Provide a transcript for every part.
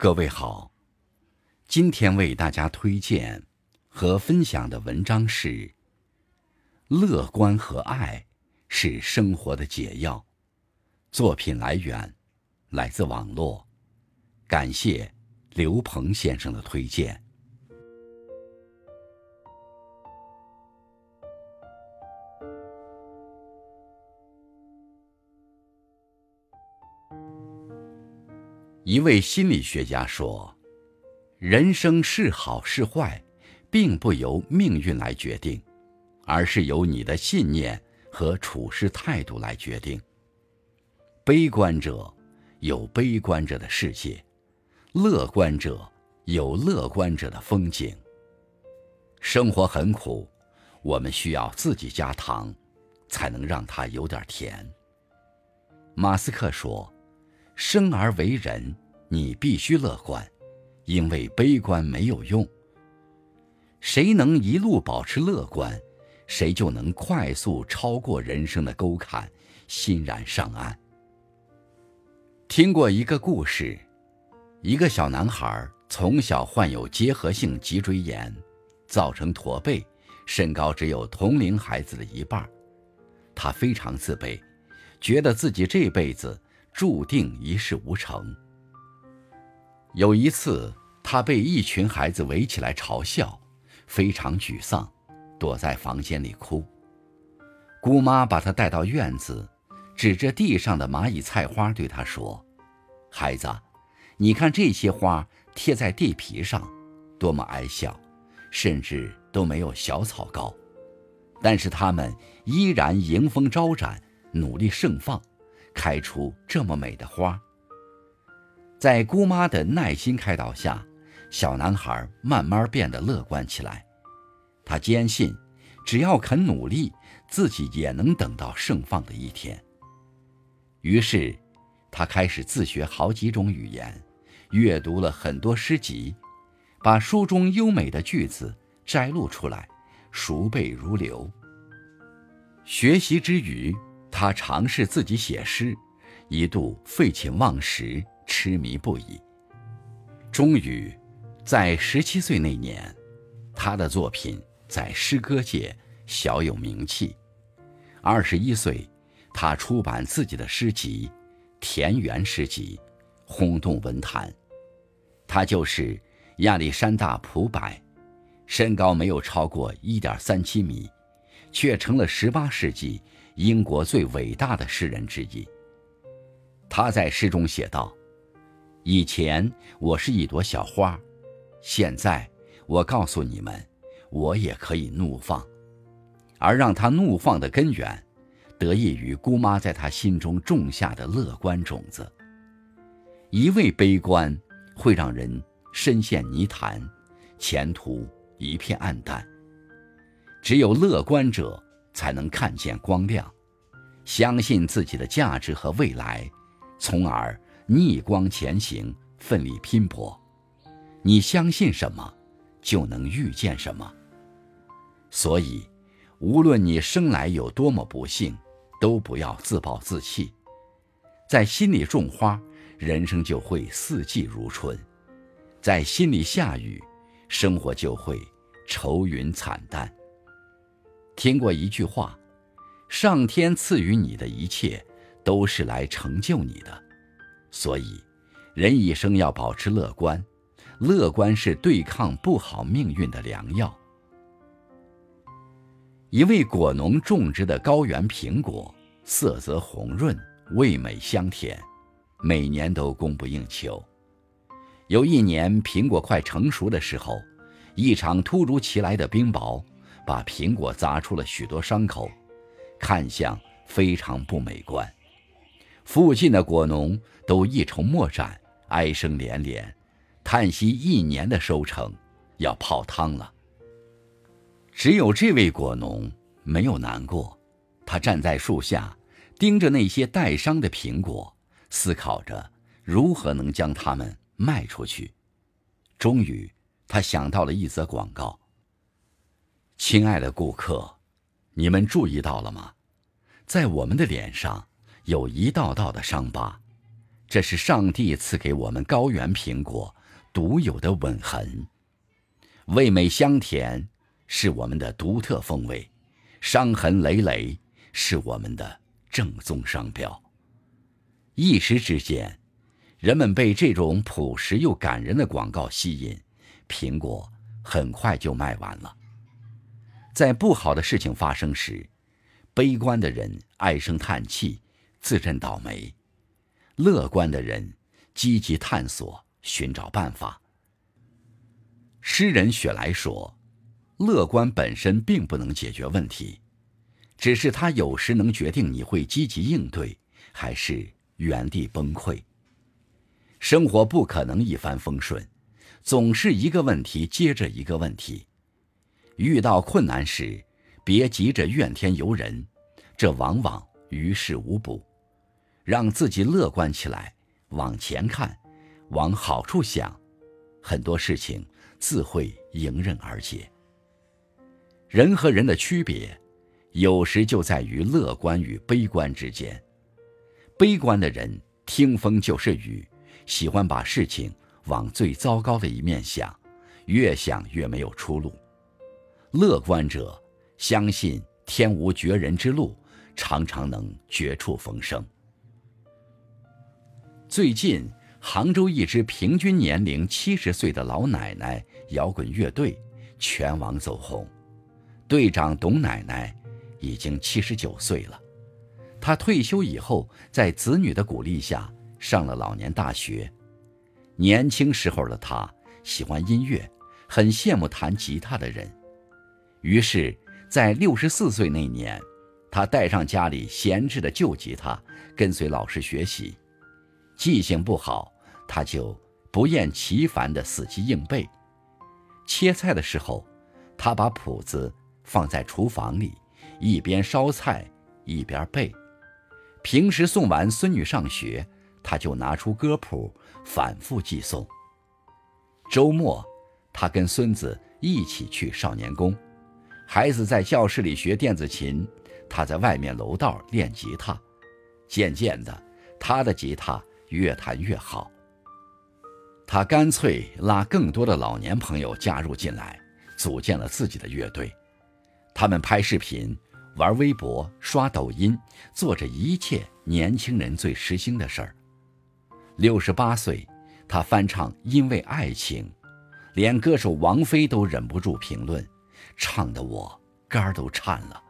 各位好，今天为大家推荐和分享的文章是《乐观和爱是生活的解药》。作品来源来自网络，感谢刘鹏先生的推荐。一位心理学家说：“人生是好是坏，并不由命运来决定，而是由你的信念和处事态度来决定。悲观者有悲观者的世界，乐观者有乐观者的风景。生活很苦，我们需要自己加糖，才能让它有点甜。”马斯克说。生而为人，你必须乐观，因为悲观没有用。谁能一路保持乐观，谁就能快速超过人生的沟坎，欣然上岸。听过一个故事，一个小男孩从小患有结核性脊椎炎，造成驼背，身高只有同龄孩子的一半，他非常自卑，觉得自己这辈子。注定一事无成。有一次，他被一群孩子围起来嘲笑，非常沮丧，躲在房间里哭。姑妈把他带到院子，指着地上的蚂蚁菜花对他说：“孩子，你看这些花贴在地皮上，多么矮小，甚至都没有小草高，但是它们依然迎风招展，努力盛放。”开出这么美的花。在姑妈的耐心开导下，小男孩慢慢变得乐观起来。他坚信，只要肯努力，自己也能等到盛放的一天。于是，他开始自学好几种语言，阅读了很多诗集，把书中优美的句子摘录出来，熟背如流。学习之余，他尝试自己写诗，一度废寝忘食，痴迷不已。终于，在十七岁那年，他的作品在诗歌界小有名气。二十一岁，他出版自己的诗集《田园诗集》，轰动文坛。他就是亚历山大·普柏，身高没有超过一点三七米，却成了十八世纪。英国最伟大的诗人之一。他在诗中写道：“以前我是一朵小花，现在我告诉你们，我也可以怒放。而让他怒放的根源，得益于姑妈在他心中种下的乐观种子。一味悲观会让人深陷泥潭，前途一片暗淡。只有乐观者。”才能看见光亮，相信自己的价值和未来，从而逆光前行，奋力拼搏。你相信什么，就能遇见什么。所以，无论你生来有多么不幸，都不要自暴自弃。在心里种花，人生就会四季如春；在心里下雨，生活就会愁云惨淡。听过一句话：“上天赐予你的一切，都是来成就你的。”所以，人一生要保持乐观，乐观是对抗不好命运的良药。一位果农种植的高原苹果，色泽红润，味美香甜，每年都供不应求。有一年，苹果快成熟的时候，一场突如其来的冰雹。把苹果砸出了许多伤口，看相非常不美观。附近的果农都一筹莫展，哀声连连，叹息一年的收成要泡汤了。只有这位果农没有难过，他站在树下，盯着那些带伤的苹果，思考着如何能将它们卖出去。终于，他想到了一则广告。亲爱的顾客，你们注意到了吗？在我们的脸上有一道道的伤疤，这是上帝赐给我们高原苹果独有的吻痕，味美香甜是我们的独特风味，伤痕累累是我们的正宗商标。一时之间，人们被这种朴实又感人的广告吸引，苹果很快就卖完了。在不好的事情发生时，悲观的人唉声叹气，自认倒霉。乐观的人积极探索，寻找办法。诗人雪莱说：“乐观本身并不能解决问题，只是它有时能决定你会积极应对，还是原地崩溃。生活不可能一帆风顺，总是一个问题接着一个问题。遇到困难时，别急着怨天尤人，这往往于事无补。”让自己乐观起来，往前看，往好处想，很多事情自会迎刃而解。人和人的区别，有时就在于乐观与悲观之间。悲观的人听风就是雨，喜欢把事情往最糟糕的一面想，越想越没有出路。乐观者相信天无绝人之路，常常能绝处逢生。最近，杭州一支平均年龄七十岁的老奶奶摇滚乐队全网走红。队长董奶奶已经七十九岁了。她退休以后，在子女的鼓励下上了老年大学。年轻时候的她喜欢音乐，很羡慕弹吉他的人。于是，在六十四岁那年，他带上家里闲置的旧吉他，跟随老师学习。记性不好，他就不厌其烦地死记硬背。切菜的时候，他把谱子放在厨房里，一边烧菜一边背。平时送完孙女上学，他就拿出歌谱反复记诵。周末，他跟孙子一起去少年宫，孩子在教室里学电子琴，他在外面楼道练吉他。渐渐的，他的吉他。越弹越好。他干脆拉更多的老年朋友加入进来，组建了自己的乐队。他们拍视频、玩微博、刷抖音，做着一切年轻人最时兴的事儿。六十八岁，他翻唱《因为爱情》，连歌手王菲都忍不住评论：“唱得我肝儿都颤了。”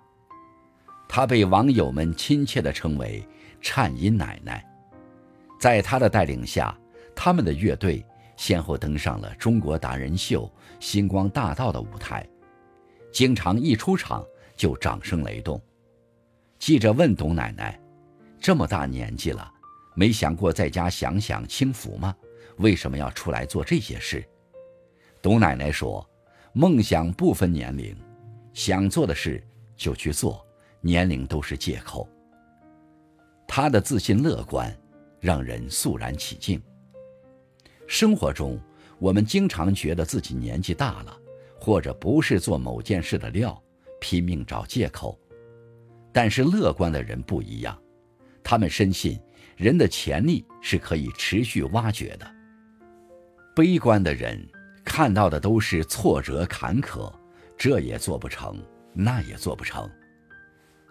他被网友们亲切地称为“颤音奶奶”。在他的带领下，他们的乐队先后登上了《中国达人秀》《星光大道》的舞台，经常一出场就掌声雷动。记者问董奶奶：“这么大年纪了，没想过在家享享清福吗？为什么要出来做这些事？”董奶奶说：“梦想不分年龄，想做的事就去做，年龄都是借口。”他的自信乐观。让人肃然起敬。生活中，我们经常觉得自己年纪大了，或者不是做某件事的料，拼命找借口。但是乐观的人不一样，他们深信人的潜力是可以持续挖掘的。悲观的人看到的都是挫折坎坷，这也做不成，那也做不成。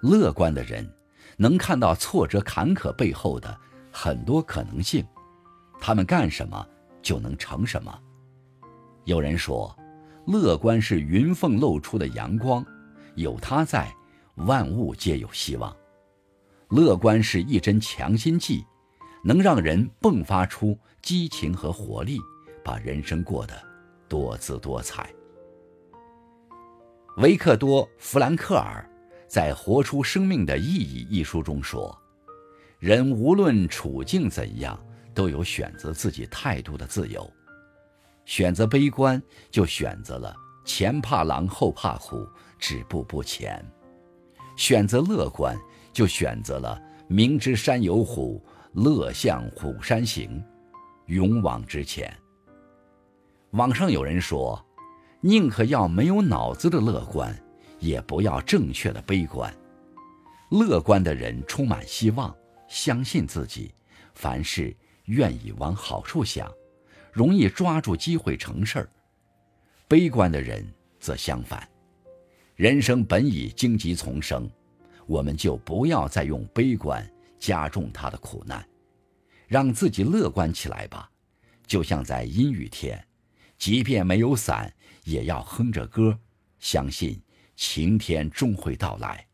乐观的人能看到挫折坎坷背后的。很多可能性，他们干什么就能成什么。有人说，乐观是云缝露出的阳光，有它在，万物皆有希望。乐观是一针强心剂，能让人迸发出激情和活力，把人生过得多姿多彩。维克多·弗兰克尔在《活出生命的意义》一书中说。人无论处境怎样，都有选择自己态度的自由。选择悲观，就选择了前怕狼后怕虎，止步不前；选择乐观，就选择了明知山有虎，乐向虎山行，勇往直前。网上有人说，宁可要没有脑子的乐观，也不要正确的悲观。乐观的人充满希望。相信自己，凡事愿意往好处想，容易抓住机会成事儿；悲观的人则相反。人生本已荆棘丛生，我们就不要再用悲观加重他的苦难，让自己乐观起来吧。就像在阴雨天，即便没有伞，也要哼着歌，相信晴天终会到来。